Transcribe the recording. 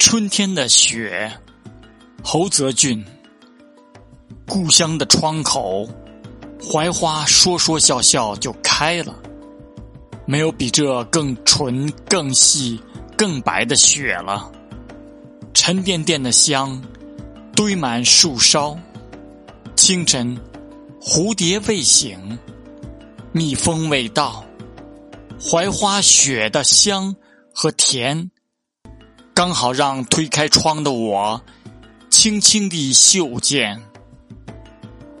春天的雪，侯泽俊。故乡的窗口，槐花说说笑笑就开了。没有比这更纯、更细、更白的雪了。沉甸甸的香，堆满树梢。清晨，蝴蝶未醒，蜜蜂未到，槐花雪的香和甜。刚好让推开窗的我，轻轻地嗅见。